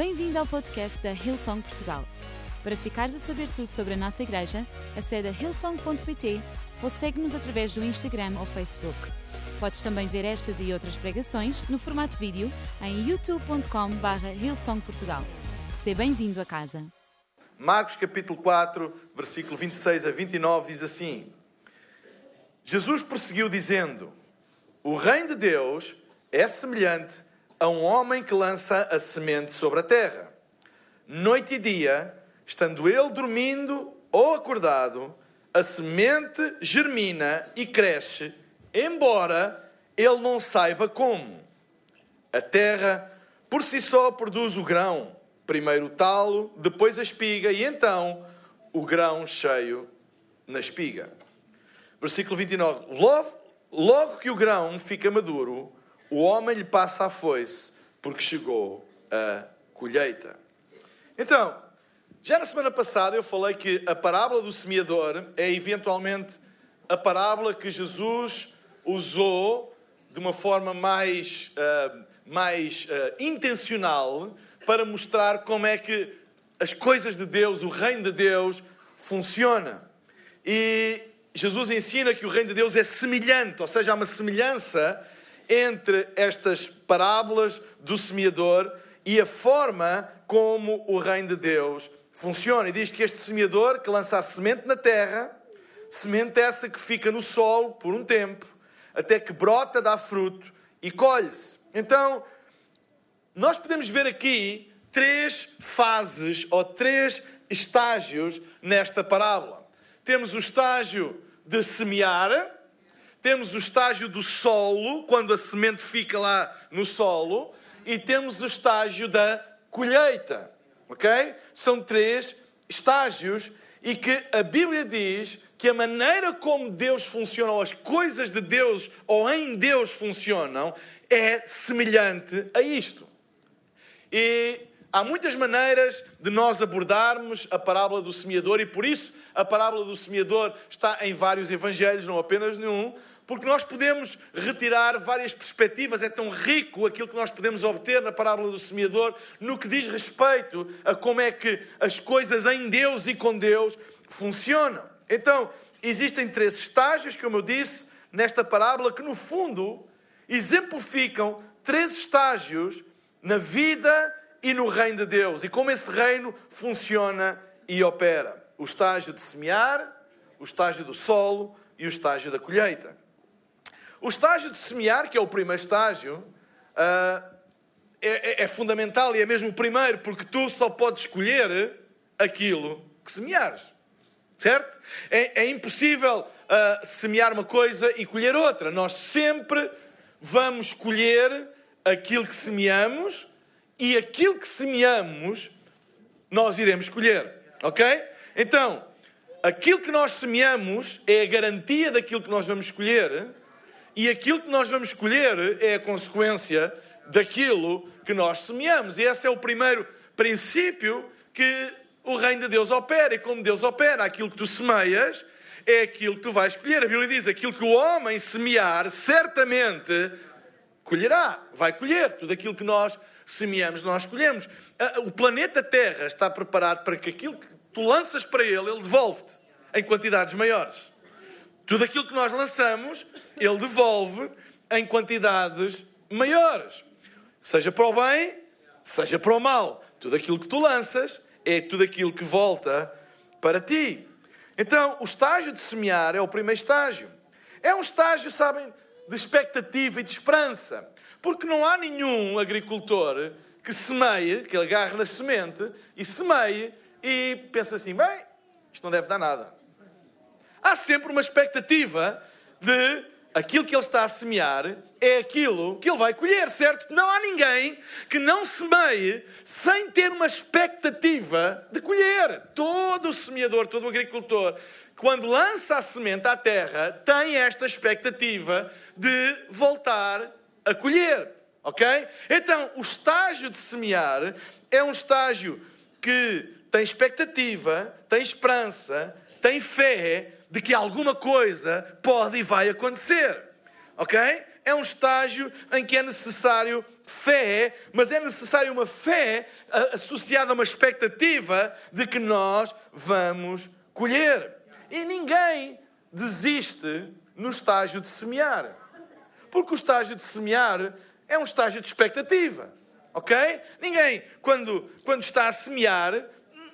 Bem-vindo ao podcast da Hillsong Portugal. Para ficares a saber tudo sobre a nossa igreja, acede a hillsong.pt ou segue-nos através do Instagram ou Facebook. Podes também ver estas e outras pregações no formato vídeo em youtube.com.br hillsongportugal. Seja bem-vindo a casa. Marcos capítulo 4, versículo 26 a 29 diz assim: Jesus prosseguiu dizendo: O reino de Deus é semelhante a um homem que lança a semente sobre a terra. Noite e dia, estando ele dormindo ou acordado, a semente germina e cresce, embora ele não saiba como. A terra, por si só, produz o grão, primeiro o talo, depois a espiga e então o grão cheio na espiga. Versículo 29. Logo, logo que o grão fica maduro, o homem lhe passa a foice, porque chegou a colheita. Então, já na semana passada eu falei que a parábola do semeador é eventualmente a parábola que Jesus usou de uma forma mais, uh, mais uh, intencional para mostrar como é que as coisas de Deus, o reino de Deus, funciona. E Jesus ensina que o reino de Deus é semelhante, ou seja, há uma semelhança entre estas parábolas do semeador e a forma como o reino de Deus funciona. E diz que este semeador que lança a semente na terra, semente essa que fica no solo por um tempo, até que brota, dá fruto e colhe-se. Então, nós podemos ver aqui três fases ou três estágios nesta parábola. Temos o estágio de semear, temos o estágio do solo, quando a semente fica lá no solo, e temos o estágio da colheita. Ok? São três estágios e que a Bíblia diz que a maneira como Deus funciona, ou as coisas de Deus ou em Deus funcionam, é semelhante a isto. E há muitas maneiras de nós abordarmos a parábola do semeador, e por isso a parábola do semeador está em vários evangelhos, não apenas nenhum, porque nós podemos retirar várias perspectivas, é tão rico aquilo que nós podemos obter na parábola do semeador, no que diz respeito a como é que as coisas em Deus e com Deus funcionam. Então, existem três estágios, como eu disse, nesta parábola, que no fundo exemplificam três estágios na vida e no reino de Deus e como esse reino funciona e opera: o estágio de semear, o estágio do solo e o estágio da colheita. O estágio de semear, que é o primeiro estágio, uh, é, é, é, fundamental e é mesmo o primeiro, porque tu só podes escolher aquilo que semeares. Certo? É, é impossível uh, semear uma coisa e colher outra. Nós sempre vamos colher aquilo que semeamos e aquilo que semeamos nós iremos colher. Ok? Então, aquilo que nós semeamos é a garantia daquilo que nós vamos colher e aquilo que nós vamos escolher é a consequência daquilo que nós semeamos. E esse é o primeiro princípio que o reino de Deus opera. E como Deus opera, aquilo que tu semeias é aquilo que tu vais escolher. A Bíblia diz: aquilo que o homem semear, certamente colherá, vai colher. Tudo aquilo que nós semeamos, nós escolhemos. O planeta Terra está preparado para que aquilo que tu lanças para ele, ele devolve-te em quantidades maiores. Tudo aquilo que nós lançamos, ele devolve em quantidades maiores. Seja para o bem, seja para o mal. Tudo aquilo que tu lanças é tudo aquilo que volta para ti. Então, o estágio de semear é o primeiro estágio. É um estágio, sabem, de expectativa e de esperança. Porque não há nenhum agricultor que semeie, que agarre na semente e semeie e pensa assim: bem, isto não deve dar nada há sempre uma expectativa de aquilo que ele está a semear é aquilo que ele vai colher, certo? Não há ninguém que não semeie sem ter uma expectativa de colher. Todo o semeador, todo o agricultor, quando lança a semente à terra, tem esta expectativa de voltar a colher. Ok? Então, o estágio de semear é um estágio que tem expectativa, tem esperança, tem fé, de que alguma coisa pode e vai acontecer. Ok? é um estágio em que é necessário fé, mas é necessário uma fé associada a uma expectativa de que nós vamos colher. E ninguém desiste no estágio de semear. Porque o estágio de semear é um estágio de expectativa. Ok? Ninguém, quando, quando está a semear,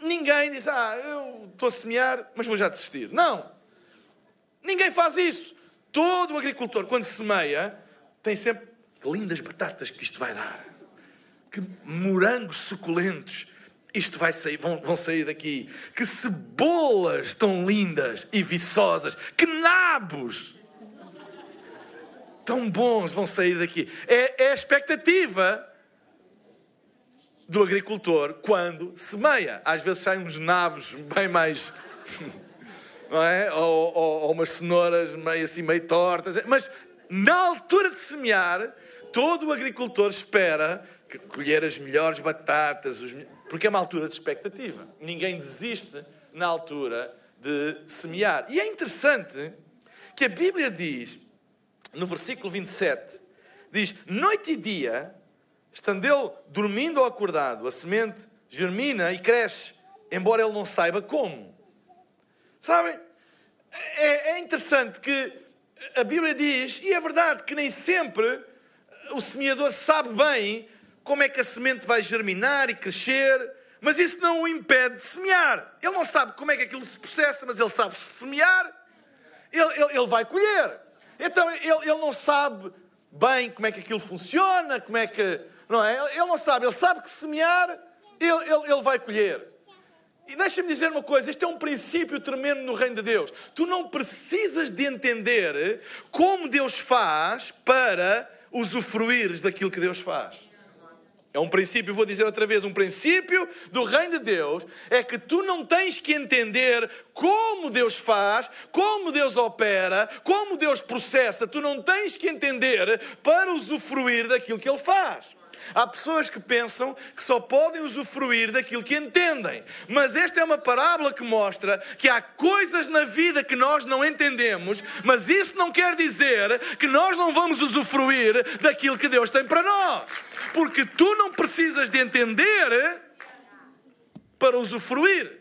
ninguém diz, ah, eu estou a semear, mas vou já desistir. Não. Ninguém faz isso. Todo agricultor, quando semeia, tem sempre que lindas batatas que isto vai dar. Que morangos suculentos isto vai sair, vão, vão sair daqui. Que cebolas tão lindas e viçosas. Que nabos tão bons vão sair daqui. É, é a expectativa do agricultor quando semeia. Às vezes saem uns nabos bem mais. Não é? Ou, ou, ou umas cenouras meio assim, meio tortas. Mas na altura de semear, todo o agricultor espera colher as melhores batatas, os... porque é uma altura de expectativa. Ninguém desiste na altura de semear. E é interessante que a Bíblia diz, no versículo 27, diz: Noite e dia Estando ele dormindo ou acordado, a semente germina e cresce, embora ele não saiba como. Sabem? É, é interessante que a Bíblia diz, e é verdade que nem sempre o semeador sabe bem como é que a semente vai germinar e crescer, mas isso não o impede de semear. Ele não sabe como é que aquilo se processa, mas ele sabe semear, ele, ele, ele vai colher. Então ele, ele não sabe bem como é que aquilo funciona, como é que não é? Ele não sabe, ele sabe que semear, ele, ele, ele vai colher. E deixa-me dizer uma coisa: este é um princípio tremendo no reino de Deus. Tu não precisas de entender como Deus faz para usufruires daquilo que Deus faz. É um princípio, vou dizer outra vez, um princípio do reino de Deus é que tu não tens que entender como Deus faz, como Deus opera, como Deus processa. Tu não tens que entender para usufruir daquilo que Ele faz. Há pessoas que pensam que só podem usufruir daquilo que entendem. Mas esta é uma parábola que mostra que há coisas na vida que nós não entendemos, mas isso não quer dizer que nós não vamos usufruir daquilo que Deus tem para nós. Porque tu não precisas de entender para usufruir.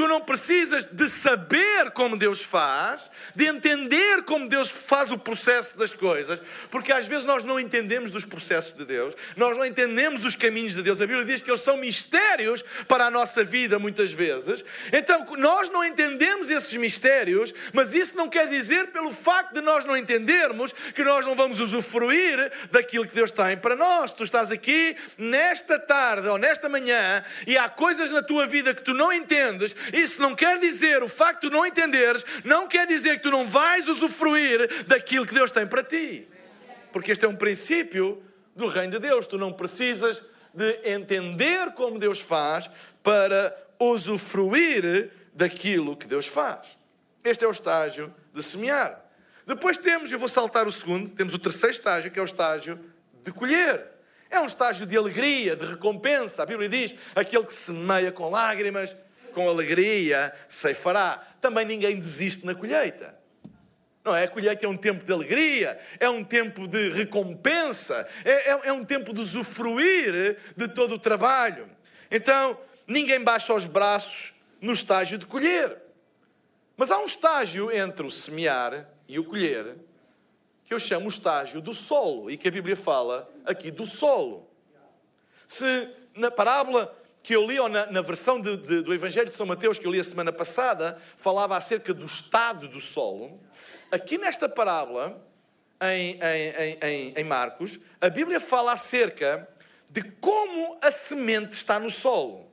Tu não precisas de saber como Deus faz, de entender como Deus faz o processo das coisas, porque às vezes nós não entendemos dos processos de Deus, nós não entendemos os caminhos de Deus. A Bíblia diz que eles são mistérios para a nossa vida, muitas vezes. Então, nós não entendemos esses mistérios, mas isso não quer dizer, pelo facto de nós não entendermos, que nós não vamos usufruir daquilo que Deus tem para nós. Tu estás aqui nesta tarde ou nesta manhã e há coisas na tua vida que tu não entendes isso não quer dizer, o facto de não entenderes, não quer dizer que tu não vais usufruir daquilo que Deus tem para ti. Porque este é um princípio do reino de Deus. Tu não precisas de entender como Deus faz para usufruir daquilo que Deus faz. Este é o estágio de semear. Depois temos, eu vou saltar o segundo, temos o terceiro estágio, que é o estágio de colher. É um estágio de alegria, de recompensa. A Bíblia diz: aquele que semeia com lágrimas com alegria ceifará. Também ninguém desiste na colheita. Não é? A colheita é um tempo de alegria, é um tempo de recompensa, é, é, é um tempo de usufruir de todo o trabalho. Então, ninguém baixa os braços no estágio de colher. Mas há um estágio entre o semear e o colher, que eu chamo o estágio do solo, e que a Bíblia fala aqui do solo. Se na parábola que eu li, ou na, na versão de, de, do Evangelho de São Mateus que eu li a semana passada, falava acerca do estado do solo. Aqui nesta parábola, em, em, em, em Marcos, a Bíblia fala acerca de como a semente está no solo.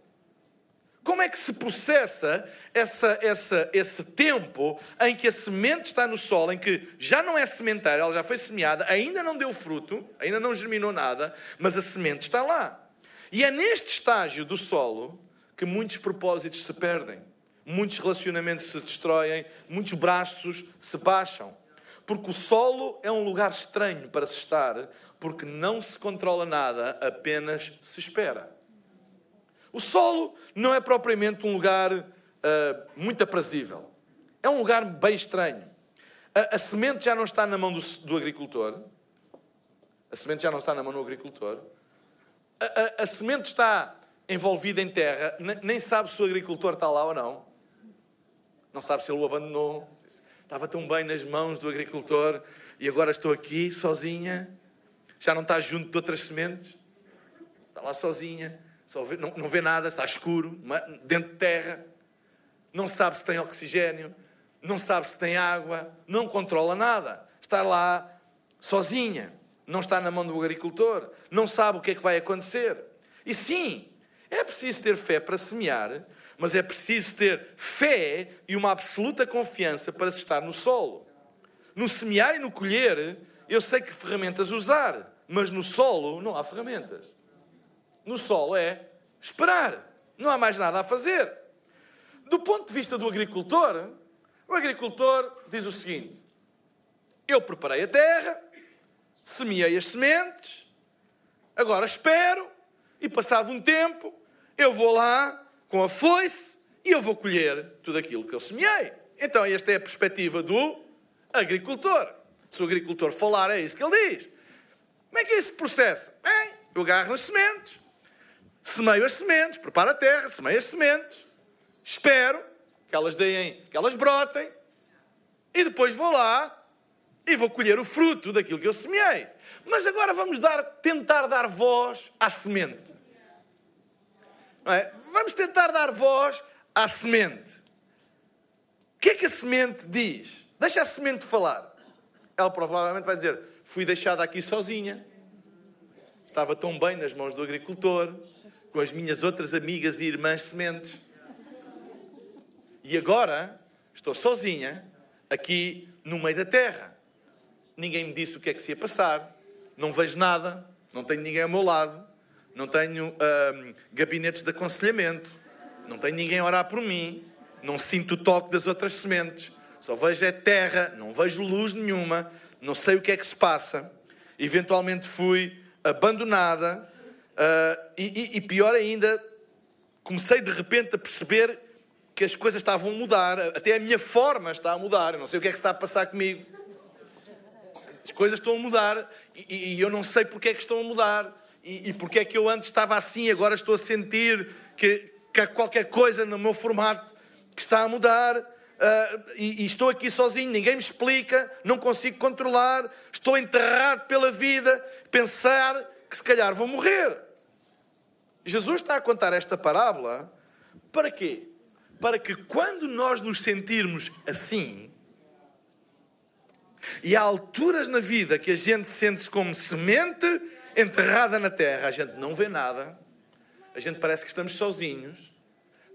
Como é que se processa essa, essa, esse tempo em que a semente está no solo, em que já não é sementária, ela já foi semeada, ainda não deu fruto, ainda não germinou nada, mas a semente está lá. E é neste estágio do solo que muitos propósitos se perdem, muitos relacionamentos se destroem, muitos braços se baixam. Porque o solo é um lugar estranho para se estar, porque não se controla nada, apenas se espera. O solo não é propriamente um lugar uh, muito aprazível. É um lugar bem estranho. A, a, semente já não está na mão do, do agricultor, A semente já não está na mão do agricultor. A, a, semente está envolvida em terra, nem sabe se o agricultor está lá ou não. Não sabe se ele o abandonou. Estava tão bem nas mãos do agricultor e agora estou aqui sozinha. Já não está junto de outras sementes. Está lá sozinha. Vê, não, não vê nada, está escuro, dentro de terra. Não sabe se tem oxigênio. Não sabe se tem água. Não controla nada. Está lá sozinha. Não está na mão do agricultor. Não sabe o que é que vai acontecer. E sim, é preciso ter fé para semear, mas é preciso ter fé e uma absoluta confiança para se estar no solo. No semear e no colher, eu sei que ferramentas usar, mas no solo não há ferramentas. No solo é esperar, não há mais nada a fazer. Do ponto de vista do agricultor, o agricultor diz o seguinte: eu preparei a terra, semeei as sementes, agora espero e passado um tempo, eu vou lá com a foice e eu vou colher tudo aquilo que eu semeei. Então, esta é a perspectiva do agricultor. Se o agricultor falar, é isso que ele diz. Como é que é esse processo? Bem, eu agarro nas sementes, semeio as sementes, preparo a terra, semeio as sementes, espero que elas deem, que elas brotem, e depois vou lá e vou colher o fruto daquilo que eu semeei. Mas agora vamos dar, tentar dar voz à semente. É? Vamos tentar dar voz à semente. O que é que a semente diz? Deixa a semente falar. Ela provavelmente vai dizer: Fui deixada aqui sozinha. Estava tão bem nas mãos do agricultor, com as minhas outras amigas e irmãs sementes. E agora estou sozinha, aqui no meio da terra. Ninguém me disse o que é que se ia passar. Não vejo nada. Não tenho ninguém ao meu lado. Não tenho gabinetes de aconselhamento, não tenho ninguém a orar por mim, não sinto o toque das outras sementes, só vejo é terra, não vejo luz nenhuma, não sei o que é que se passa. Eventualmente fui abandonada. Uh, e, e, e pior ainda, comecei de repente a perceber que as coisas estavam a mudar, até a minha forma está a mudar, eu não sei o que é que está a passar comigo. As coisas estão a mudar e, e eu não sei porque é que estão a mudar e, e porque é que eu antes estava assim, agora estou a sentir que, que há qualquer coisa no meu formato que está a mudar. Uh, e, e, estou aqui sozinho, ninguém me explica, não consigo controlar, estou enterrado pela vida, pensar que se calhar vou morrer. Jesus está a contar esta parábola para quê? Para que quando nós nos sentirmos assim, e há alturas na vida que a gente sente-se como semente enterrada na terra, a gente não vê nada, a gente parece que estamos sozinhos,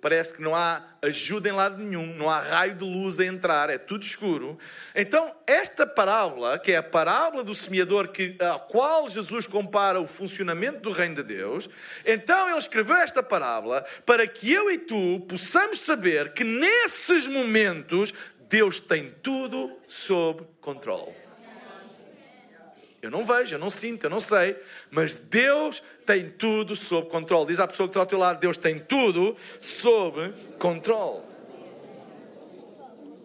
parece que não há ajuda em lado nenhum, não há raio de luz a entrar, é tudo escuro. Então, esta parábola, que é a parábola do semeador, que, a qual Jesus compara o funcionamento do reino de Deus, então ele escreveu esta parábola para que eu e tu possamos saber que nesses momentos Deus tem tudo sob controle. Eu não vejo, eu não sinto, eu não sei, mas Deus tem tudo sob controle. Diz à pessoa que está ao teu lado: Deus tem tudo sob controle.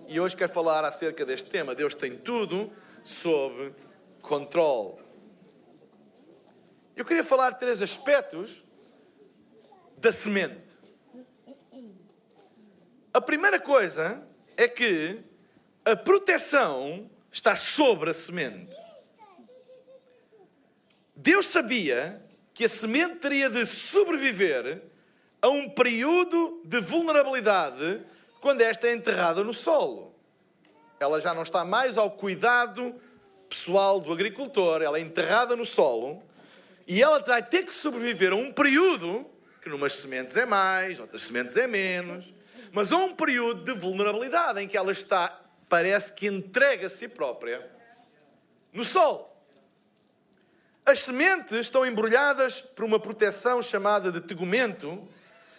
E hoje quero falar acerca deste tema: Deus tem tudo sob controle. Eu queria falar de três aspectos da semente. A primeira coisa é que a proteção está sobre a semente. Deus sabia que a semente teria de sobreviver a um período de vulnerabilidade quando esta é enterrada no solo. Ela já não está mais ao cuidado pessoal do agricultor, ela é enterrada no solo e ela vai ter que sobreviver a um período que numas sementes é mais, outras sementes é menos, mas a um período de vulnerabilidade em que ela está, parece que entrega a si própria no solo. As sementes estão embrulhadas por uma proteção chamada de tegumento,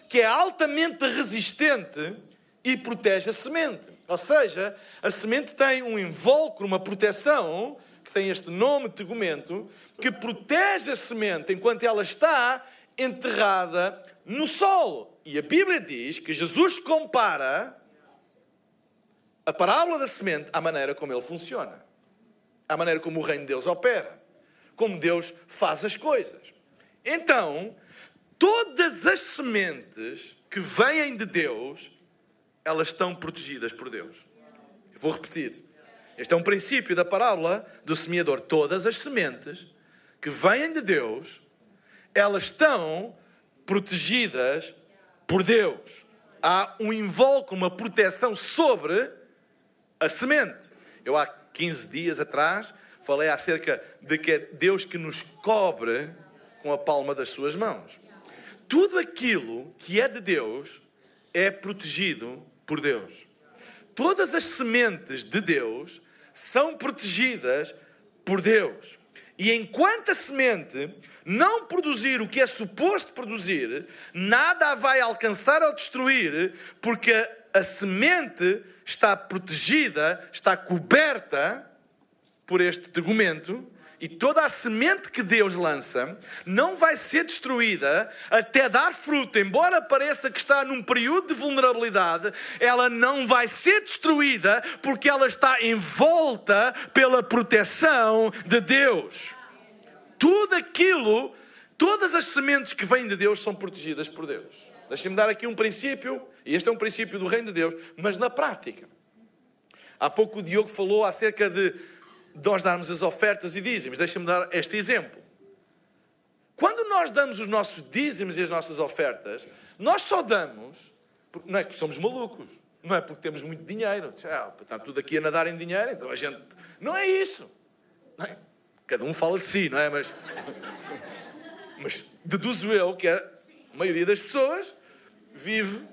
que é altamente resistente e protege a semente. Ou seja, a semente tem um invólucro, uma proteção, que tem este nome tegumento, que protege a semente enquanto ela está enterrada no solo. E a Bíblia diz que Jesus compara a parábola da semente à maneira como ele funciona, à maneira como o reino de Deus opera. como Deus faz as coisas. Então, todas as sementes que vêm de Deus, elas estão protegidas por Deus. Eu vou repetir. Este é um princípio da parábola do semeador. Todas as sementes que vêm de Deus, elas estão protegidas por Deus. Há um invólucro, uma proteção sobre a semente. Eu há 15 dias atrás falei acerca de que é Deus que nos cobre com a palma das suas mãos. Tudo aquilo que é de Deus é protegido por Deus. Todas as sementes de Deus são protegidas por Deus. E enquanto a semente não produzir o que é suposto produzir, nada a vai alcançar ou destruir, porque a semente está protegida, está coberta por este tegumento, e toda a semente que Deus lança não vai ser destruída até dar fruto, embora pareça que está num período de vulnerabilidade, ela não vai ser destruída porque ela está envolta pela proteção de Deus. Tudo aquilo, todas as sementes que vêm de Deus são protegidas por Deus. Deixem-me dar aqui um princípio, e este é um princípio do reino de Deus, mas na prática. Há pouco o Diogo falou acerca de nós darmos as ofertas e dízimos. Deixa-me dar este exemplo. Quando nós damos os nossos dízimos e as nossas ofertas, nós só damos, não é que somos malucos, não é porque temos muito dinheiro. Ah, está tudo aqui a nadar em dinheiro, então a gente. Não é isso. Não é? Cada um fala de si, não é? Mas, mas deduzo eu que a maioria das pessoas vive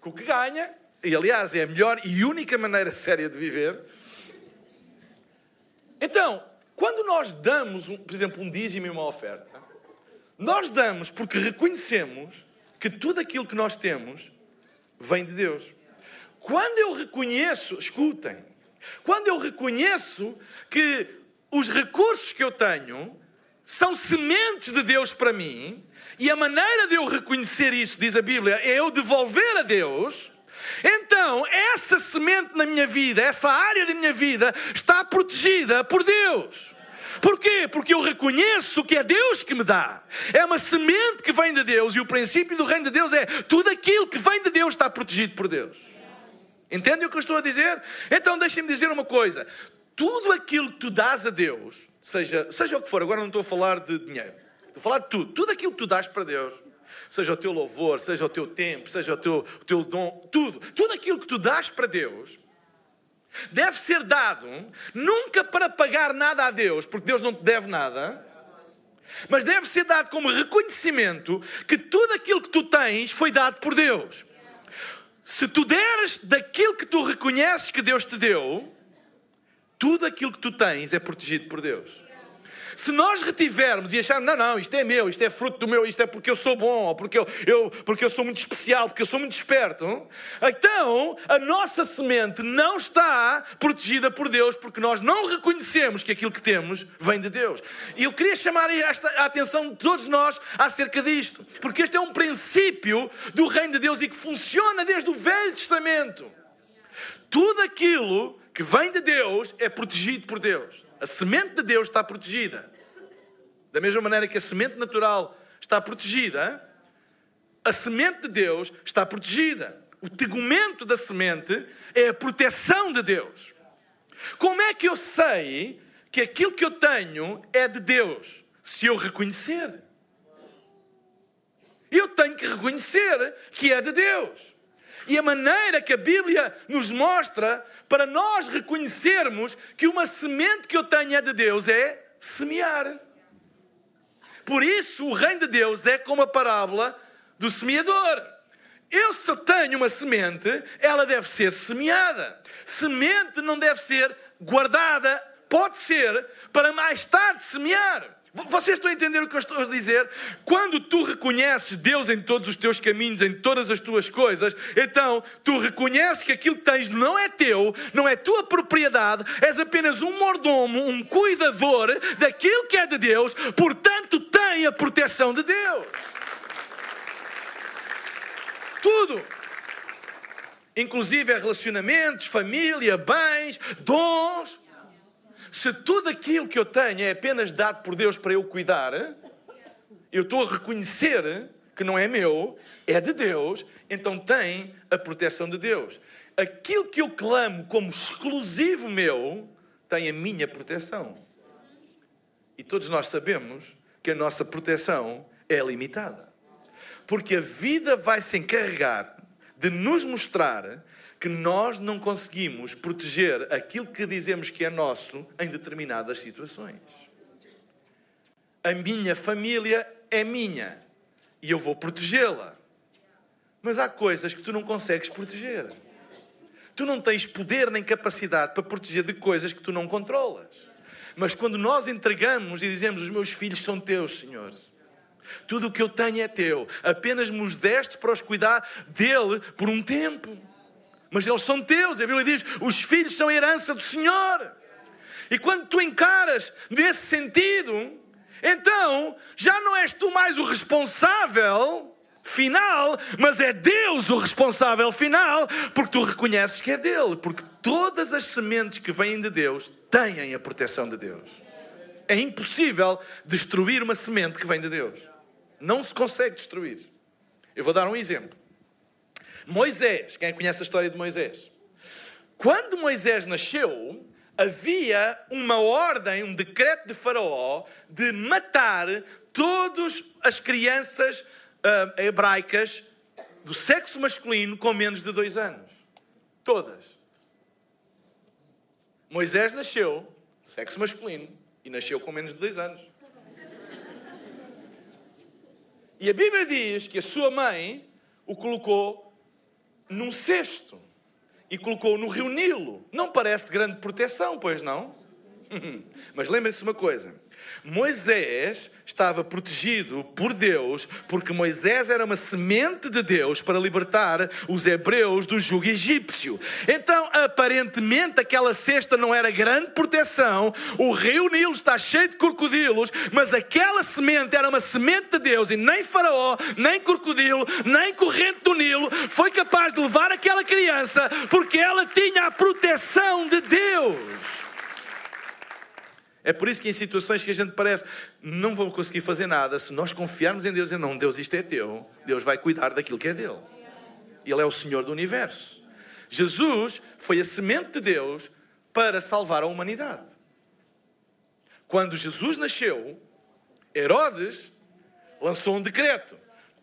com o que ganha, e aliás é a melhor e única maneira séria de viver então, quando nós damos, por exemplo, um dízimo e uma oferta, nós damos porque reconhecemos que tudo aquilo que nós temos vem de Deus. Quando eu reconheço, escutem, quando eu reconheço que os recursos que eu tenho são sementes de Deus para mim, e a maneira de eu reconhecer isso, diz a Bíblia, é eu devolver a Deus, então, essa semente na minha vida, essa área da minha vida, está protegida por Deus. Porquê? Porque eu reconheço que é Deus que me dá. É uma semente que vem de Deus e o princípio do reino de Deus é tudo aquilo que vem de Deus está protegido por Deus. Entendem o que eu estou a dizer? Então deixem-me dizer uma coisa: tudo aquilo que tu dás a Deus, seja, seja o que for, agora não estou a falar de dinheiro, estou a falar de tudo, tudo aquilo que tu dás para Deus, seja o teu louvor, seja o teu tempo, seja o teu, o teu dom, tudo, tudo aquilo que tu dás para Deus, deve ser dado nunca para pagar nada a Deus, porque Deus não te deve nada, mas deve ser dado como reconhecimento que tudo aquilo que tu tens foi dado por Deus. Se tu deres daquilo que tu reconheces que Deus te deu, tudo aquilo que tu tens é protegido por Deus. Se nós retivermos e acharmos, não, não, isto é meu, isto é fruto do meu, isto é porque eu sou bom, ou porque eu, eu, porque eu sou muito especial, porque eu sou muito esperto, então a nossa semente não está protegida por Deus, porque nós não reconhecemos que aquilo que temos vem de Deus. E eu queria chamar a atenção de todos nós acerca disto, porque este é um princípio do reino de Deus e que funciona desde o Velho Testamento. Tudo aquilo que vem de Deus é protegido por Deus. A semente de Deus está protegida. Da mesma maneira que a semente natural está protegida, a semente de Deus está protegida. O tegumento da semente é a proteção de Deus. Como é que eu sei que aquilo que eu tenho é de Deus? Se eu reconhecer. Eu tenho que reconhecer que é de Deus. E a maneira que a Bíblia nos mostra para nós reconhecermos que uma semente que eu tenho é de Deus é semear. Por isso, o reino de Deus é como a parábola do semeador. Eu, se tenho uma semente, ela deve ser semeada. Semente não deve ser guardada, pode ser para mais tarde semear. Vocês estão a entender o que eu estou a dizer? Quando tu reconheces Deus em todos os teus caminhos, em todas as tuas coisas, então tu reconheces que aquilo que tens não é teu, não é tua propriedade, és apenas um mordomo, um cuidador daquilo que é de Deus, portanto tem a proteção de Deus. Tudo. Inclusive relacionamentos, família, bens, dons se tudo aquilo que eu tenho é apenas dado por Deus para eu cuidar, eu estou a reconhecer que não é meu, é de Deus, então tem a proteção de Deus. Aquilo que eu clamo como exclusivo meu tem a minha proteção. E todos nós sabemos que a nossa proteção é limitada. Porque a vida vai se encarregar de nos mostrar que nós não conseguimos proteger aquilo que dizemos que é nosso em determinadas situações. A minha família é minha e eu vou protegê-la. Mas há coisas que tu não consegues proteger. Tu não tens poder nem capacidade para proteger de coisas que tu não controlas. Mas quando nós entregamos e dizemos: Os meus filhos são teus, Senhor. Tudo o que eu tenho é teu. Apenas me os deste para os cuidar dele por um tempo. Mas eles são teus. A Bíblia diz: os filhos são herança do Senhor. E quando tu encaras nesse sentido, então já não és tu mais o responsável final, mas é Deus o responsável final, porque tu reconheces que é dele, porque todas as sementes que vêm de Deus têm a proteção de Deus. É impossível destruir uma semente que vem de Deus. Não se consegue destruir. Eu vou dar um exemplo. Moisés, quem conhece a história de Moisés? Quando Moisés nasceu, havia uma ordem, um decreto de Faraó de matar todas as crianças uh, hebraicas do sexo masculino com menos de dois anos. Todas. Moisés nasceu, sexo masculino, e nasceu com menos de dois anos. E a Bíblia diz que a sua mãe o colocou num cesto e colocou no rio Nilo. Não parece grande proteção, pois não? Mas lembre-se uma coisa: Moisés estava protegido por Deus, porque Moisés era uma semente de Deus para libertar os hebreus do jugo egípcio. Então, aparentemente, aquela cesta não era grande proteção, o rio Nilo está cheio de crocodilos, mas aquela semente era uma semente de Deus e nem Faraó, nem crocodilo, nem corrente do Nilo foi capaz de levar aquela criança, porque ela tinha a proteção de Deus. É por isso que em situações que a gente parece não vou conseguir fazer nada, se nós confiarmos em Deus e não, Deus, isto é teu, Deus vai cuidar daquilo que é dele. Ele é o Senhor do universo. Jesus foi a semente de Deus para salvar a humanidade. Quando Jesus nasceu, Herodes lançou um decreto,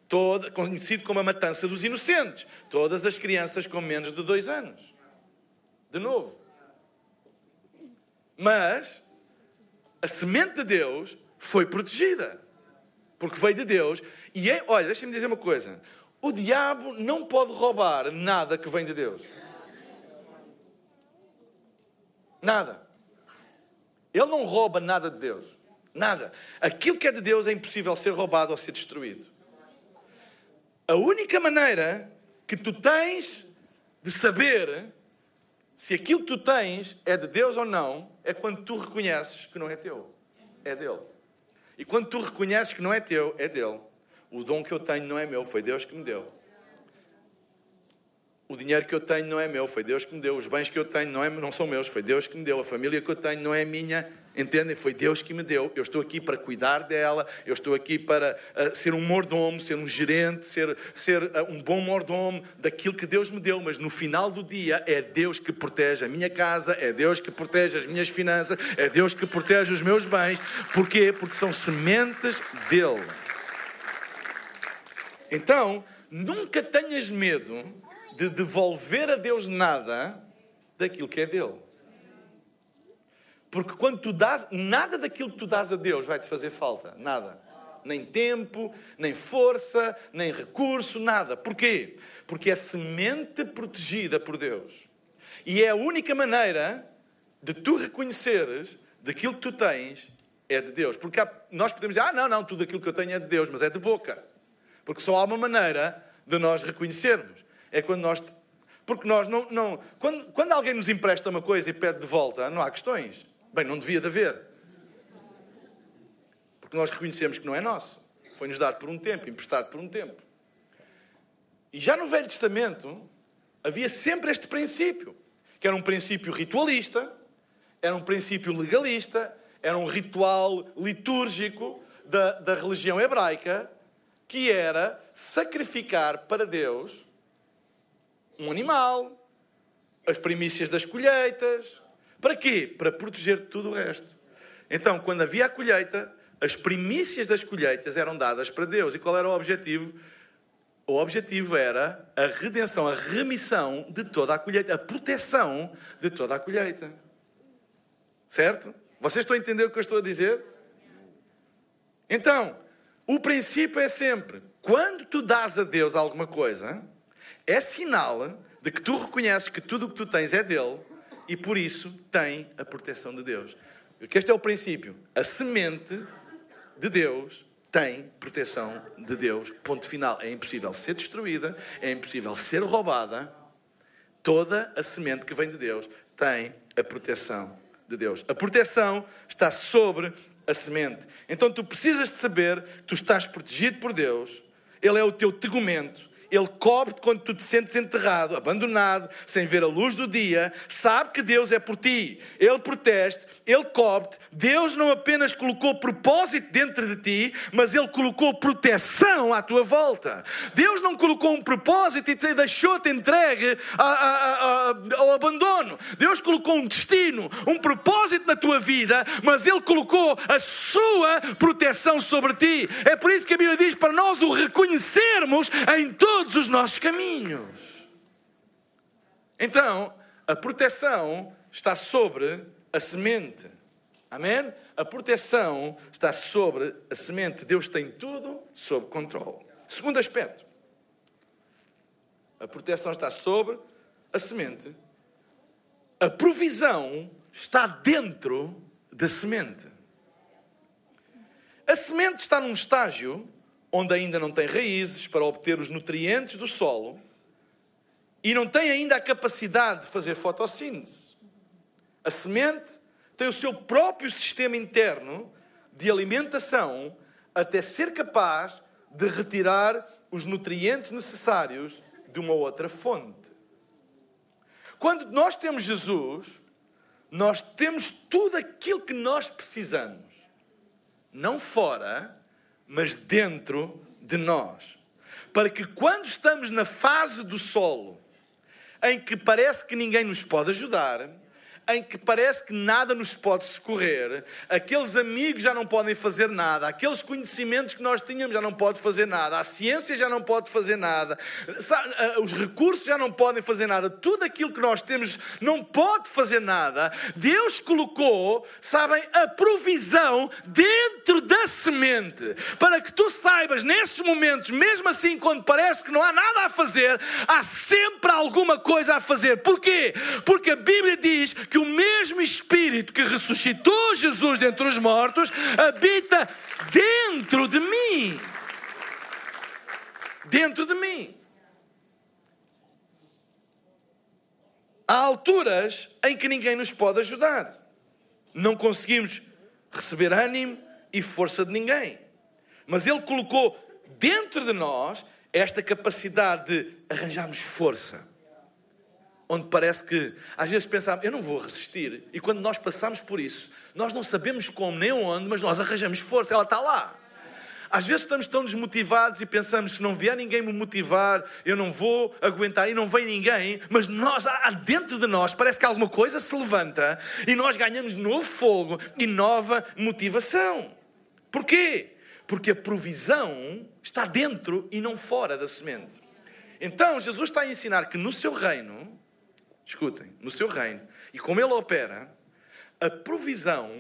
todo, conhecido como a matança dos inocentes. Todas as crianças com menos de dois anos. De novo. Mas a semente de Deus foi protegida. Porque veio de Deus. E é, olha, deixem-me dizer uma coisa: o diabo não pode roubar nada que vem de Deus. Nada. Ele não rouba nada de Deus. Nada. Aquilo que é de Deus é impossível ser roubado ou ser destruído. A única maneira que tu tens de saber se aquilo que tu tens é de Deus ou não, é quando tu reconheces que não é teu, é dele. E quando tu reconheces que não é teu, é dele. O dom que eu tenho não é meu, foi Deus que me deu. O dinheiro que eu tenho não é meu, foi Deus que me deu. Os bens que eu tenho não, é, não são meus, foi Deus que me deu. A família que eu tenho não é minha, Entendem? Foi Deus que me deu. Eu estou aqui para cuidar dela, eu estou aqui para uh, ser um mordomo, ser um gerente, ser, ser uh, um bom mordomo daquilo que Deus me deu. Mas no final do dia é Deus que protege a minha casa, é Deus que protege as minhas finanças, é Deus que protege os meus bens. Porquê? Porque são sementes dele. Então, nunca tenhas medo de devolver a Deus nada daquilo que é dele. Porque quando tu dás, nada daquilo que tu dás a Deus vai te fazer falta. Nada. Nem tempo, nem força, nem recurso, nada. Porquê? Porque é semente protegida por Deus. E é a única maneira de tu reconheceres daquilo que tu tens é de Deus. Porque nós podemos dizer, ah, não, não, tudo aquilo que eu tenho é de Deus, mas é de boca. Porque só há uma maneira de nós reconhecermos. É quando nós. Porque nós não. não quando, quando alguém nos empresta uma coisa e pede de volta, não há questões. Bem, não devia de haver. Porque nós reconhecemos que não é nosso. Foi-nos dado por um tempo, emprestado por um tempo. E já no Velho Testamento havia sempre este princípio, que era um princípio ritualista, era um princípio legalista, era um ritual litúrgico da, da religião hebraica, que era sacrificar para Deus um animal, as primícias das colheitas. Para quê? Para proteger tudo o resto. Então, quando havia a colheita, as primícias das colheitas eram dadas para Deus. E qual era o objetivo? O objetivo era a redenção, a remissão de toda a colheita, a proteção de toda a colheita. Certo? Vocês estão a entender o que eu estou a dizer? Então, o princípio é sempre: quando tu dás a Deus alguma coisa, é sinal de que tu reconheces que tudo o que tu tens é dele e por isso tem a proteção de Deus. Porque este é o princípio. A semente de Deus tem proteção de Deus. Ponto final. É impossível ser destruída, é impossível ser roubada. Toda a semente que vem de Deus tem a proteção de Deus. A proteção está sobre a semente. Então tu precisas de saber que tu estás protegido por Deus. Ele é o teu tegumento. Ele cobre-te quando tu te sentes enterrado, abandonado, sem ver a luz do dia. Sabe que Deus é por ti. Ele protege ele cobre-te. Deus não apenas colocou propósito dentro de ti, mas Ele colocou proteção à tua volta. Deus não colocou um propósito e te deixou-te entregue a, a, a, ao abandono. Deus colocou um destino, um propósito na tua vida, mas Ele colocou a sua proteção sobre ti. É por isso que a Bíblia diz para nós o reconhecermos em todos os nossos caminhos. Então, a proteção está sobre a semente. Amém? A proteção está sobre a semente. Deus tem tudo sob controle. Segundo aspecto. A proteção está sobre a semente. A provisão está dentro da semente. A semente está num estágio onde ainda não tem raízes para obter os nutrientes do solo e não tem ainda a capacidade de fazer fotossíntese. A semente tem o seu próprio sistema interno de alimentação até ser capaz de retirar os nutrientes necessários de uma outra fonte. Quando nós temos Jesus, nós temos tudo aquilo que nós precisamos, não fora, mas dentro de nós. Para que quando estamos na fase do solo, em que parece que ninguém nos pode ajudar, em que parece que nada nos pode socorrer, aqueles amigos já não podem fazer nada, aqueles conhecimentos que nós tínhamos já não podem fazer nada, a ciência já não pode fazer nada, os recursos já não podem fazer nada, tudo aquilo que nós temos não pode fazer nada. Deus colocou, sabem, a provisão dentro da semente, para que tu saibas nestes momentos, mesmo assim, quando parece que não há nada a fazer, há sempre alguma coisa a fazer. Porquê? Porque a Bíblia diz que o mesmo Espírito que ressuscitou Jesus dentre os mortos habita dentro de mim. Dentro de mim. Há alturas em que ninguém nos pode ajudar. Não conseguimos receber ânimo e força de ninguém. Mas Ele colocou dentro de nós esta capacidade de arranjarmos força onde parece que às vezes pensamos, eu não vou resistir. E quando nós passamos por isso, nós não sabemos como nem onde, mas nós arranjamos força, ela está lá. Às vezes estamos tão desmotivados e pensamos, se não vier ninguém me motivar, eu não vou aguentar e não vem ninguém, mas nós, dentro de nós, parece que alguma coisa se levanta e nós ganhamos novo fogo e nova motivação. Porquê? Porque a provisão está dentro e não fora da semente. Então, Jesus está a ensinar que no seu reino, escutem, no seu reino, e como ele opera, a provisão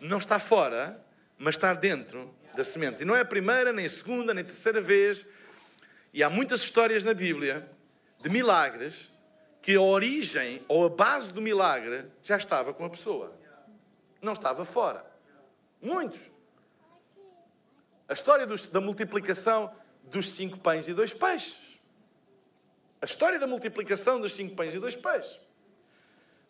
não está fora, mas está dentro da semente. E não é a primeira, nem a segunda, nem a terceira vez. E há muitas histórias na Bíblia de milagres que a origem ou a base do milagre já estava com a pessoa. Não estava fora. Muitos. A história dos, da multiplicação dos cinco pães e dois peixes. A história da multiplicação dos cinco pães e dois peixes.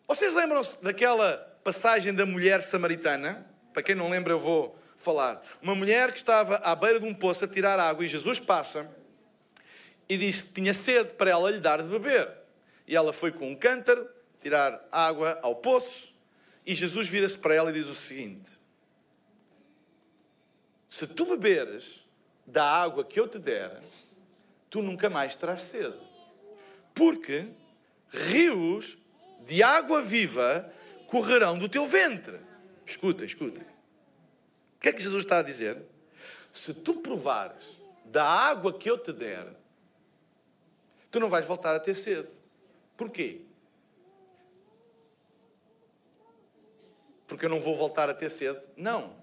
Vocês lembram-se daquela passagem da mulher samaritana? Para quem não lembra, eu vou falar. Uma mulher que estava à beira de um poço a tirar água e Jesus passa e disse que tinha sede para ela lhe dar de beber. E ela foi com um cântaro tirar água ao poço E Jesus vira-se para ela e diz o seguinte: Se tu beberes da água que eu te der, tu nunca mais terás sede. Porque rios de água viva correrão do teu ventre. Escuta, escuta. O que é que Jesus está a dizer? Se tu provares da água que eu te der, tu não vais voltar a ter sede. Porquê? Porque eu não vou voltar a ter sede? Não.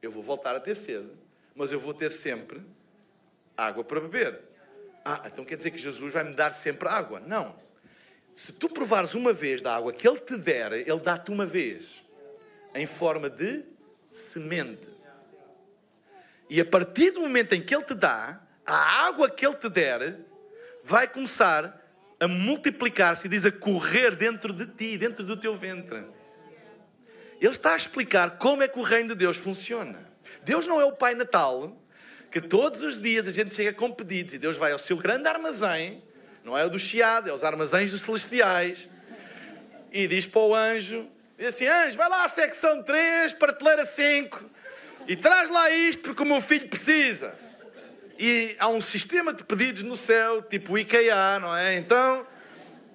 Eu vou voltar a ter sede, mas eu vou ter sempre água para beber. Ah, então quer dizer que Jesus vai me dar sempre água? Não. Se tu provares uma vez da água que Ele te der, Ele dá-te uma vez, em forma de semente. E a partir do momento em que Ele te dá, a água que Ele te der vai começar a multiplicar-se diz a correr dentro de ti, dentro do teu ventre. Ele está a explicar como é que o reino de Deus funciona. Deus não é o Pai Natal que todos os dias a gente chega com pedidos e Deus vai ao seu grande armazém, não é o do Chiado, é os armazéns dos celestiais, e diz para o anjo: diz assim, anjo, vai lá à secção 3, prateleira 5, e traz lá isto porque o meu filho precisa. E há um sistema de pedidos no céu, tipo IKEA, não é? Então,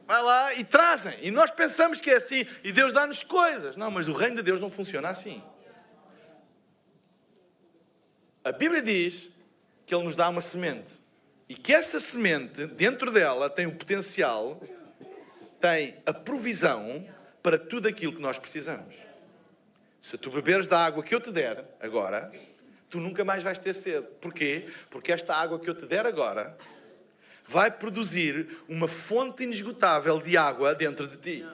vai lá e trazem. E nós pensamos que é assim, e Deus dá-nos coisas. Não, mas o reino de Deus não funciona assim. A Bíblia diz que Ele nos dá uma semente. E que essa semente, dentro dela, tem o potencial, tem a provisão para tudo aquilo que nós precisamos. Se tu beberes da água que eu te der agora, tu nunca mais vais ter sede. Porquê? Porque esta água que eu te der agora vai produzir uma fonte inesgotável de água dentro de ti.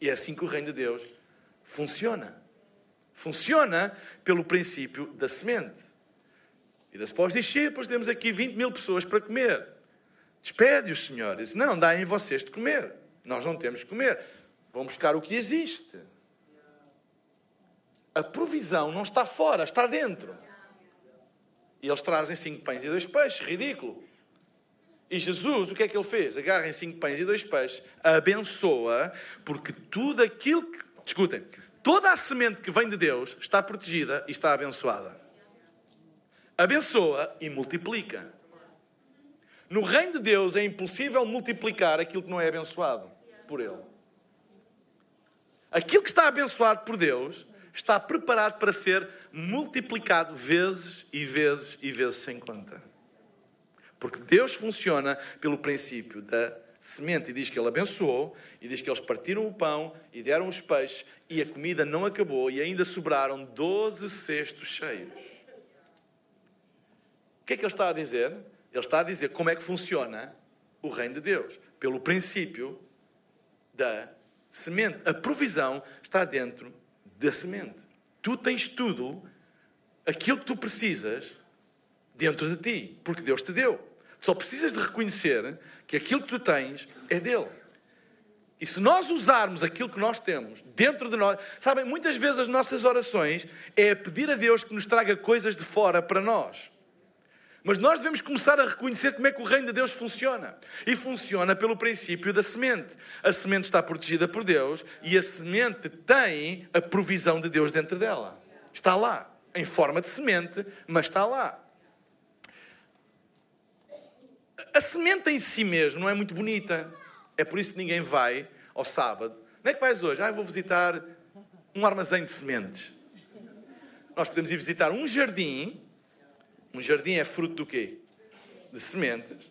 E é assim que o reino de Deus funciona. Funciona pelo princípio da semente. E das pós discípulos temos aqui 20 mil pessoas para comer. Despede-os, senhores. Não, dá em vocês de comer. Nós não temos de comer. Vão buscar o que existe. A provisão não está fora, está dentro. E eles trazem cinco pães e dois peixes. Ridículo. E Jesus, o que é que ele fez? Agarrem cinco pães e dois peixes, abençoa, porque tudo aquilo que. Escutem, Toda a semente que vem de Deus está protegida e está abençoada. Abençoa e multiplica. No reino de Deus é impossível multiplicar aquilo que não é abençoado por Ele. Aquilo que está abençoado por Deus está preparado para ser multiplicado vezes e vezes e vezes sem conta. Porque Deus funciona pelo princípio da semente e diz que ele abençoou, e diz que eles partiram o pão e deram os peixes, e a comida não acabou, e ainda sobraram 12 cestos cheios. O que é que ele está a dizer? Ele está a dizer como é que funciona o reino de Deus. Pelo princípio da semente. A provisão está dentro da semente. Tu tens tudo, aquilo que tu precisas, dentro de ti, porque Deus te deu. Só precisas de reconhecer que aquilo que tu tens é dele. E se nós usarmos aquilo que nós temos dentro de nós, sabem, muitas vezes as nossas orações é pedir a Deus que nos traga coisas de fora para nós. Mas nós devemos começar a reconhecer como é que o reino de Deus funciona. E funciona pelo princípio da semente. A semente está protegida por Deus e a semente tem a provisão de Deus dentro dela. Está lá, em forma de semente, mas está lá. A semente em si mesmo não é muito bonita. É por isso que ninguém vai ao sábado. Não é que vais hoje? Ah, vou visitar um armazém de sementes. Nós podemos ir visitar um jardim. Um jardim é fruto do quê? De sementes.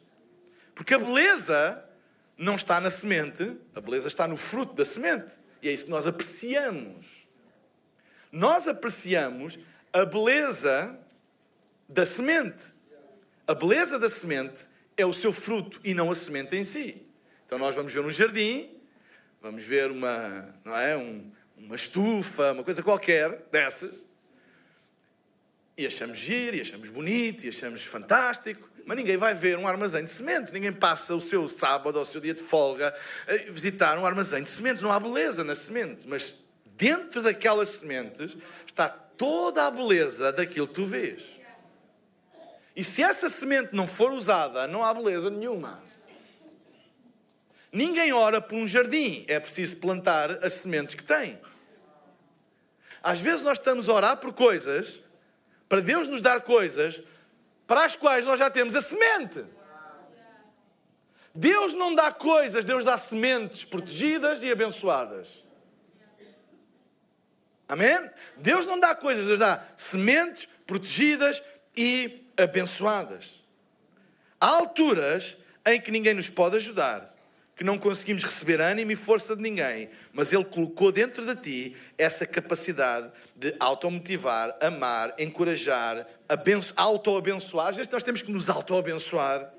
Porque a beleza não está na semente, a beleza está no fruto da semente. E é isso que nós apreciamos. Nós apreciamos a beleza da semente. A beleza da semente é o seu fruto e não a semente em si. Então nós vamos ver um jardim, vamos ver uma, não é, um, uma estufa, uma coisa qualquer dessas, e achamos giro, e achamos bonito, e achamos fantástico, mas ninguém vai ver um armazém de sementes, ninguém passa o seu sábado ou o seu dia de folga a visitar um armazém de sementes, não há beleza nas sementes, mas dentro daquelas sementes está toda a beleza daquilo que tu vês. E se essa semente não for usada, não há beleza nenhuma. Ninguém ora por um jardim, é preciso plantar as sementes que tem. Às vezes nós estamos a orar por coisas, para Deus nos dar coisas, para as quais nós já temos a semente. Deus não dá coisas, Deus dá sementes protegidas e abençoadas. Amém? Deus não dá coisas, Deus dá sementes protegidas e abençoadas. Há alturas em que ninguém nos pode ajudar, que não conseguimos receber ânimo e força de ninguém, mas Ele colocou dentro de ti essa capacidade de automotivar, amar, encorajar, auto-abençoar. Às vezes nós temos que nos auto-abençoar.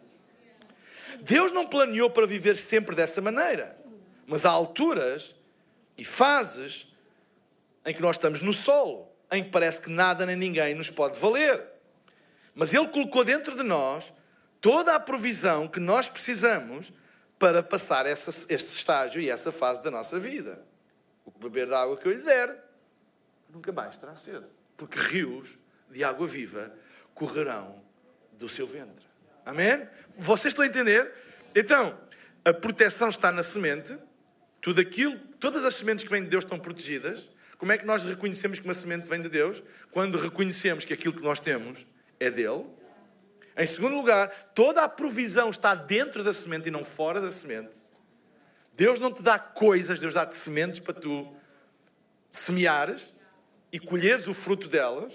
Deus não planeou para viver sempre dessa maneira, mas há alturas e fases em que nós estamos no solo, em que parece que nada nem ninguém nos pode valer. Mas Ele colocou dentro de nós toda a provisão que nós precisamos para passar essa, este estágio e essa fase da nossa vida. O beber da água que eu lhe der, nunca mais terá sede. Porque rios de água viva correrão do seu ventre. Amém? Vocês estão a entender? Então, a proteção está na semente. Tudo aquilo, todas as sementes que vêm de Deus estão protegidas. Como é que nós reconhecemos que uma semente vem de Deus? Quando reconhecemos que aquilo que nós temos é dele. Em segundo lugar, toda a provisão está dentro da semente e não fora da semente. Deus não te dá coisas, Deus dá-te sementes para tu semeares e colheres o fruto delas.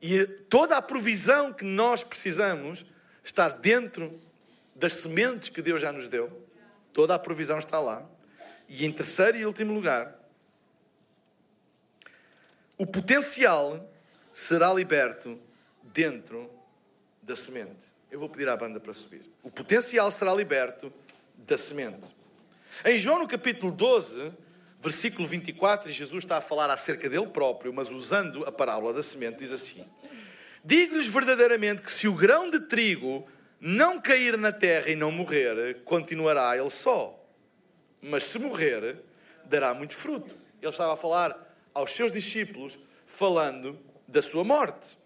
E toda a provisão que nós precisamos está dentro das sementes que Deus já nos deu. Toda a provisão está lá. E em terceiro e último lugar, o potencial será liberto dentro da semente. Eu vou pedir à banda para subir. O potencial será liberto da semente. Em João, no capítulo 12, versículo 24, Jesus está a falar acerca dele próprio, mas usando a parábola da semente, diz assim: Digo-lhes verdadeiramente que se o grão de trigo não cair na terra e não morrer, continuará ele só. Mas se morrer, dará muito fruto. Ele estava a falar aos seus discípulos, falando da sua morte.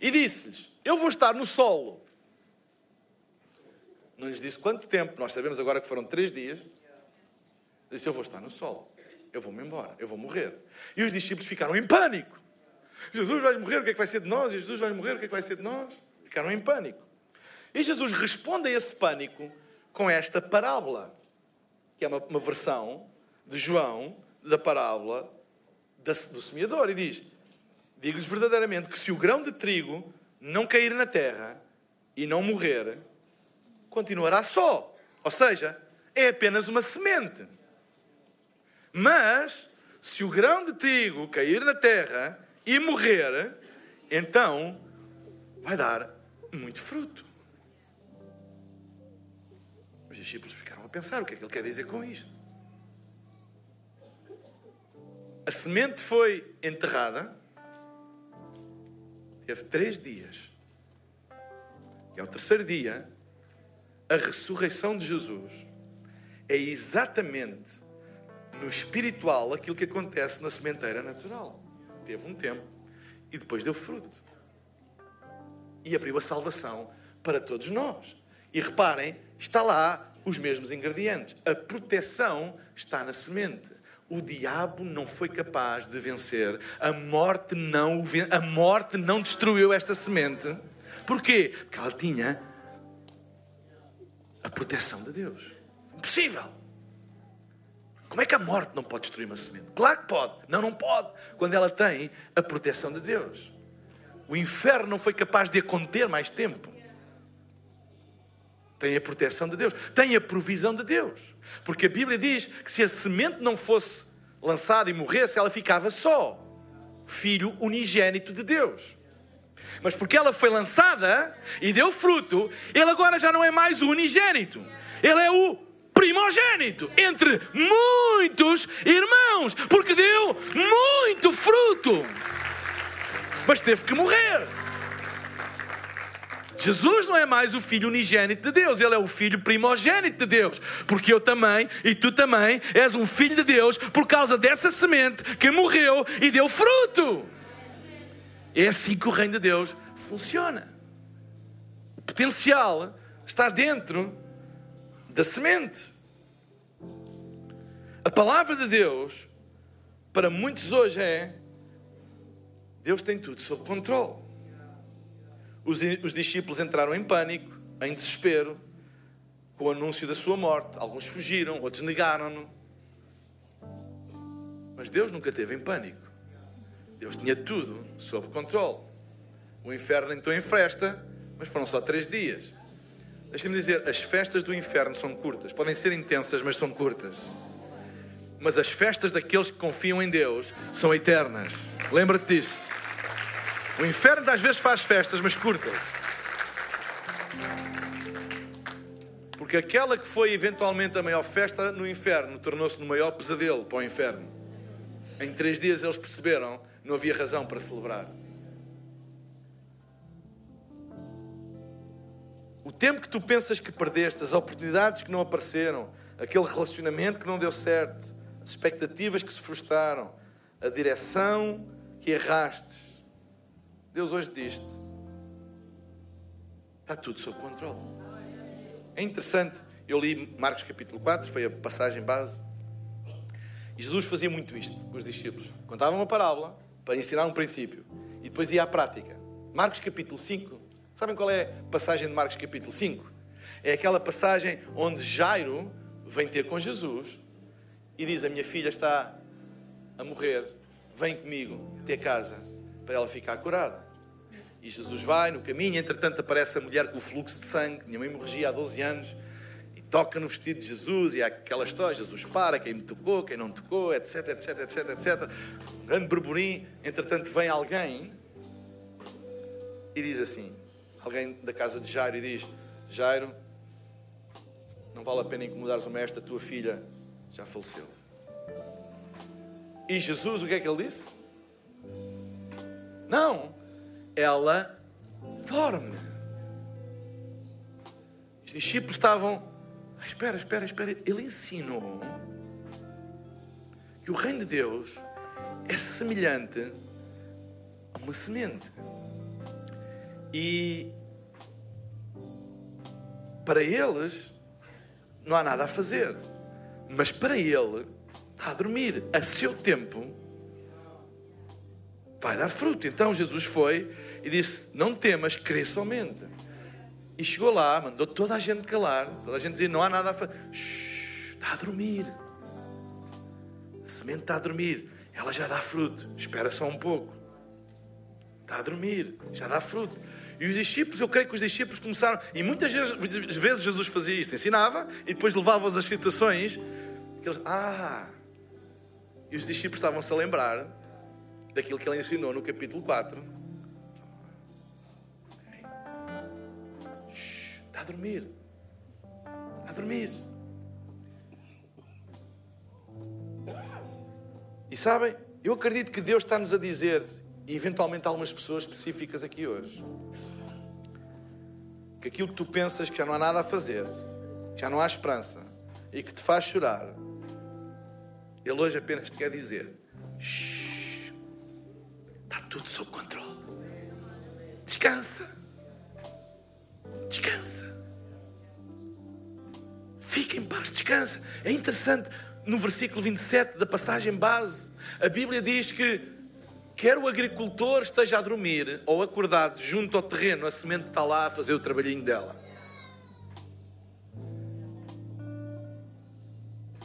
E disse-lhes: Eu vou estar no solo. Não lhes disse quanto tempo, nós sabemos agora que foram três dias. Disse: Eu vou estar no solo. Eu vou-me embora, eu vou morrer. E os discípulos ficaram em pânico. Jesus vai morrer, o que é que vai ser de nós? Jesus vai morrer, o que é que vai ser de nós? Ficaram em pânico. E Jesus responde a esse pânico com esta parábola, que é uma, uma versão de João da parábola do semeador e diz: Digo-lhes verdadeiramente que se o grão de trigo não cair na terra e não morrer, continuará só. Ou seja, é apenas uma semente. Mas, se o grão de trigo cair na terra e morrer, então vai dar muito fruto. Os discípulos ficaram a pensar: o que é que ele quer dizer com isto? A semente foi enterrada, teve três dias. E ao terceiro dia, a ressurreição de Jesus é exatamente no espiritual aquilo que acontece na sementeira natural. Teve um tempo e depois deu fruto. E abriu a salvação para todos nós. E reparem, está lá os mesmos ingredientes. A proteção está na semente o diabo não foi capaz de vencer, a morte não, a morte não destruiu esta semente. Porquê? Porque ela tinha a proteção de Deus. Impossível. Como é que a morte não pode destruir uma semente? Claro que pode. Não, não pode. Quando ela tem a proteção de Deus. O inferno não foi capaz de a conter mais tempo. Tem a proteção de Deus, tem a provisão de Deus. Porque a Bíblia diz que se a semente não fosse lançada e morresse, ela ficava só. Filho unigênito de Deus. Mas porque ela foi lançada e deu fruto, ele agora já não é mais o unigênito. Ele é o primogênito entre muitos irmãos, porque deu muito fruto. Mas teve que morrer. Jesus não é mais o filho unigênito de Deus, ele é o filho primogênito de Deus. Porque eu também e tu também és um filho de Deus por causa dessa semente que morreu e deu fruto. É assim que o reino de Deus funciona. O potencial está dentro da semente. palavra de Deus, para muitos hoje é: Deus tem tudo sob controle. Os, os discípulos entraram em pânico, em desespero, com o anúncio da sua morte. Alguns fugiram, outros negaram-no. Mas Deus nunca teve em pânico. Deus tinha tudo sob controle. O inferno entrou em festa, mas foram só três dias. Deixem-me dizer, as festas do inferno são curtas. Podem ser intensas, mas são curtas. Mas as festas daqueles que confiam em Deus são eternas. Lembra-te disso. O inferno às vezes faz festas, mas curtas. Porque aquela que foi eventualmente a maior festa no inferno tornou-se no maior pesadelo para o inferno. Em três dias eles perceberam não havia razão para celebrar. O tempo que tu pensas que perdeste, as oportunidades que não apareceram, aquele relacionamento que não deu certo, as expectativas que se frustraram, a direção que errastes. Deus hoje diz-te: está tudo sob controle. É interessante, eu li Marcos capítulo 4, foi a passagem base, e Jesus fazia muito isto com os discípulos. Contava uma parábola para ensinar um princípio e depois ia à prática. Marcos capítulo 5, sabem qual é a passagem de Marcos capítulo 5? É aquela passagem onde Jairo vem ter com Jesus e diz: A minha filha está a morrer, vem comigo até casa para ela ficar curada. E Jesus vai no caminho, entretanto aparece a mulher com o fluxo de sangue, tinha uma hemorragia há 12 anos, e toca no vestido de Jesus, e há aquela história, Jesus para, quem me tocou, quem não tocou, etc, etc, etc, etc. Um grande burburinho, entretanto vem alguém e diz assim, alguém da casa de Jairo, e diz, Jairo, não vale a pena incomodares o mestre, a tua filha já faleceu. E Jesus, o que é que ele disse? Não, ela dorme. Os discípulos estavam. Ah, espera, espera, espera. Ele ensinou que o reino de Deus é semelhante a uma semente. E para eles não há nada a fazer. Mas para ele está a dormir. A seu tempo vai dar fruto. Então Jesus foi e disse: Não temas, crê somente. E chegou lá, mandou toda a gente calar, toda a gente dizer: Não há nada a fazer. Está a dormir. A semente está a dormir. Ela já dá fruto. Espera só um pouco. Está a dormir. Já dá fruto. E os discípulos, eu creio que os discípulos começaram, e muitas vezes Jesus fazia isto, ensinava e depois levava-os às situações que eles, ah, e os discípulos estavam-se a lembrar daquilo que ele ensinou no capítulo 4. Está a dormir. Está a dormir. E sabem, eu acredito que Deus está-nos a dizer, e eventualmente algumas pessoas específicas aqui hoje, que aquilo que tu pensas que já não há nada a fazer, que já não há esperança e que te faz chorar, Ele hoje apenas te quer dizer: Shhh, está tudo sob controle. Descansa. Descansa. Fica em paz, descansa. É interessante, no versículo 27 da passagem base, a Bíblia diz que quer o agricultor esteja a dormir ou acordado junto ao terreno, a semente está lá a fazer o trabalhinho dela.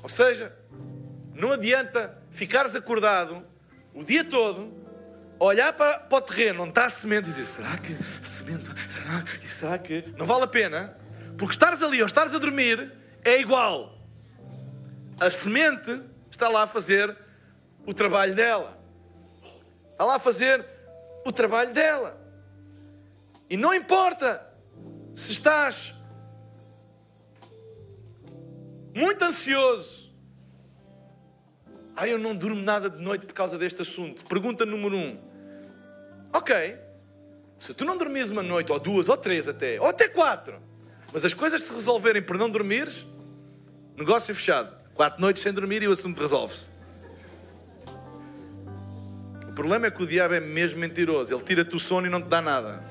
Ou seja, não adianta ficares acordado o dia todo, olhar para, para o terreno onde está a semente e dizer: será que a semente, será, será que. Não vale a pena, porque estares ali ou estares a dormir é igual. A semente está lá a fazer o trabalho dela. Está lá a fazer o trabalho dela. E não importa se estás muito ansioso. Ah, eu não durmo nada de noite por causa deste assunto. Pergunta número um. Ok. Se tu não dormires uma noite, ou duas, ou três até, ou até quatro, mas as coisas se resolverem por não dormires, negócio fechado. Quatro noites sem dormir e o assunto resolve-se. O problema é que o diabo é mesmo mentiroso. Ele tira-te o sono e não te dá nada.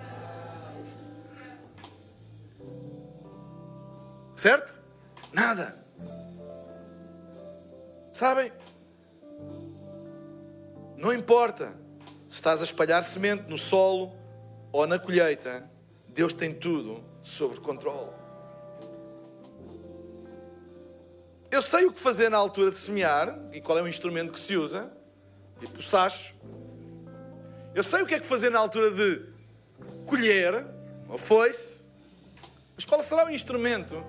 Certo? Nada. Sabem? Não importa se estás a espalhar semente no solo ou na colheita, Deus tem tudo sob controle. Eu sei o que fazer na altura de semear e qual é o instrumento que se usa, tipo o sacho. Eu sei o que é que fazer na altura de colher, ou foice, mas qual será o instrumento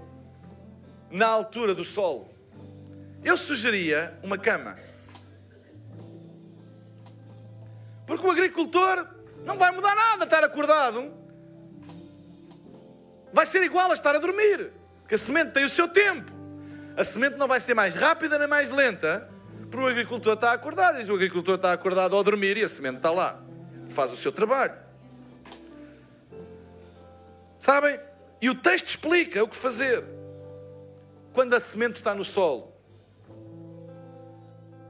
na altura do solo? Eu sugeria uma cama. Porque o agricultor não vai mudar nada estar acordado. Vai ser igual a estar a dormir. Porque a semente tem o seu tempo. A semente não vai ser mais rápida nem mais lenta. Porque o agricultor está acordado. E o agricultor está acordado ao dormir e a semente está lá. Faz o seu trabalho. Sabem? E o texto explica o que fazer. Quando a semente está no solo.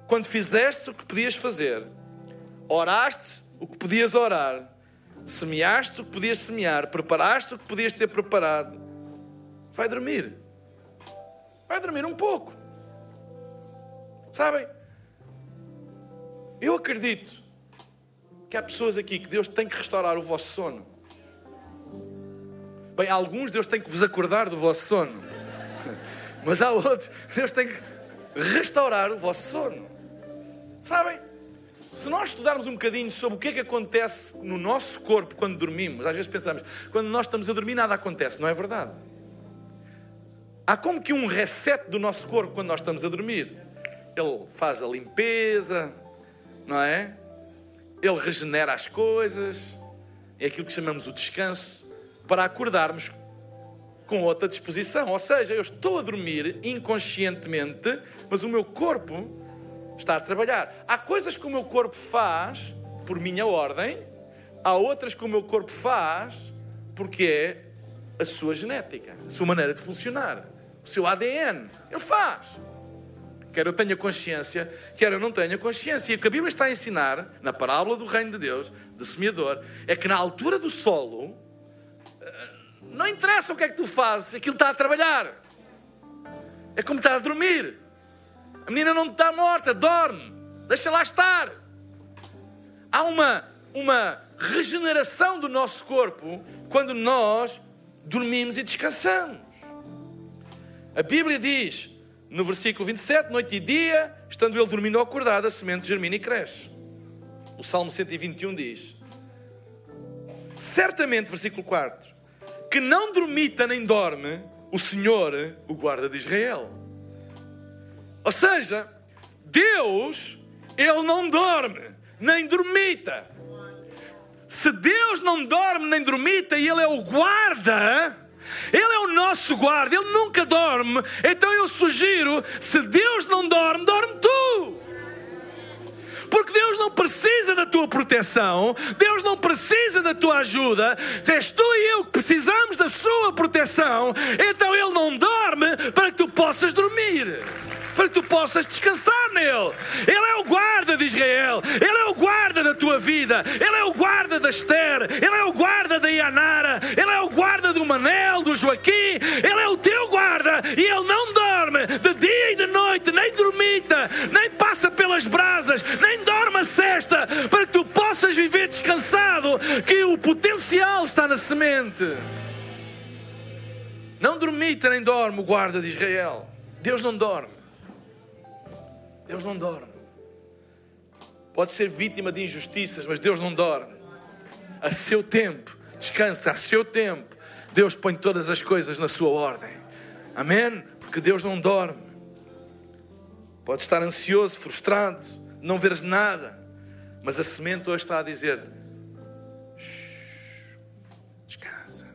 Quando fizeste o que podias fazer. Oraste o que podias orar, semeaste o que podias semear, preparaste o que podias ter preparado, vai dormir. Vai dormir um pouco. Sabem? Eu acredito que há pessoas aqui que Deus tem que restaurar o vosso sono. Bem, alguns Deus tem que vos acordar do vosso sono. Mas há outros, Deus tem que restaurar o vosso sono. Sabem? Se nós estudarmos um bocadinho sobre o que é que acontece no nosso corpo quando dormimos, às vezes pensamos, quando nós estamos a dormir nada acontece, não é verdade? Há como que um reset do nosso corpo quando nós estamos a dormir. Ele faz a limpeza, não é? Ele regenera as coisas, é aquilo que chamamos o descanso, para acordarmos com outra disposição. Ou seja, eu estou a dormir inconscientemente, mas o meu corpo está a trabalhar. Há coisas que o meu corpo faz por minha ordem, há outras que o meu corpo faz porque é a sua genética, a sua maneira de funcionar, o seu ADN. Ele faz. Quer eu tenha consciência, quer eu não tenha consciência. E o que a Bíblia está a ensinar, na parábola do reino de Deus, do semeador, é que na altura do solo, eh, não interessa o que é que tu fazes, aquilo está a trabalhar. É como estar a dormir. A menina não está morta, dorme. Deixa lá estar. Há uma, uma regeneração do nosso corpo quando nós dormimos e descansamos. A Bíblia diz, no versículo 27, noite e dia, estando ele dormindo ou acordado, a semente germina e cresce. O Salmo 121 diz: Certamente, versículo 4, que não dormita nem dorme o Senhor, o guarda de Israel. Ou seja, Deus, Ele não dorme, nem dormita. Se Deus não dorme nem dormita e Ele é o guarda, Ele é o nosso guarda, Ele nunca dorme. Então eu sugiro: se Deus não dorme, dorme tu. Porque Deus não precisa da tua proteção, Deus não precisa da tua ajuda, és tu e eu que precisamos da sua proteção, então Ele não dorme para que tu possas dormir para que tu possas descansar nele. Ele é o guarda de Israel, ele é o guarda da tua vida, ele é o guarda da Esther, ele é o guarda da Ianara, ele é o guarda do Manel, do Joaquim, ele é o teu guarda e ele não dorme de dia e de noite, nem dormita, nem passa pelas brasas, nem dorme a cesta, para que tu possas viver descansado, que o potencial está na semente. Não dormita nem dorme o guarda de Israel. Deus não dorme. Deus não dorme. Pode ser vítima de injustiças, mas Deus não dorme. A seu tempo, descansa, a seu tempo. Deus põe todas as coisas na sua ordem. Amém? Porque Deus não dorme. Pode estar ansioso, frustrado, não veres nada. Mas a semente hoje está a dizer: descansa.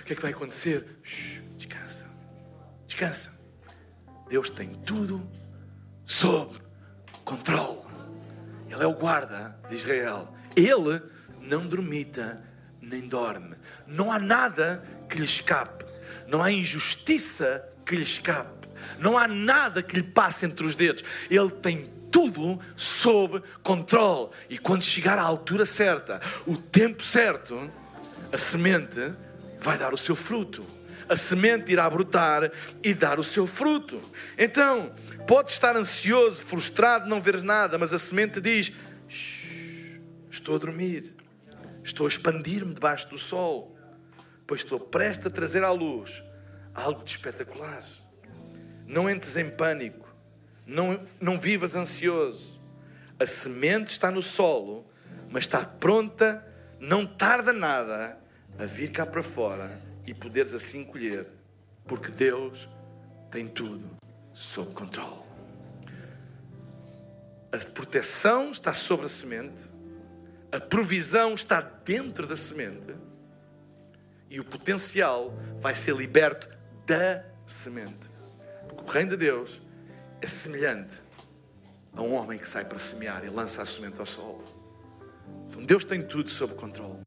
O que é que vai acontecer? descansa. Descansa. Deus tem tudo sob controle. Ele é o guarda de Israel. Ele não dormita nem dorme. Não há nada que lhe escape. Não há injustiça que lhe escape. Não há nada que lhe passe entre os dedos. Ele tem tudo sob controle. E quando chegar à altura certa, o tempo certo, a semente vai dar o seu fruto a semente irá brotar e dar o seu fruto. Então, pode estar ansioso, frustrado, não veres nada, mas a semente diz: Estou a dormir, estou a expandir-me debaixo do sol, pois estou prestes a trazer à luz algo de espetacular. Não entres em pânico, não, não vivas ansioso. A semente está no solo, mas está pronta, não tarda nada a vir cá para fora e poderes assim colher, porque Deus tem tudo sob controle. A proteção está sobre a semente, a provisão está dentro da semente e o potencial vai ser liberto da semente. Porque o reino de Deus é semelhante a um homem que sai para semear e lança a semente ao sol. Então Deus tem tudo sob controle.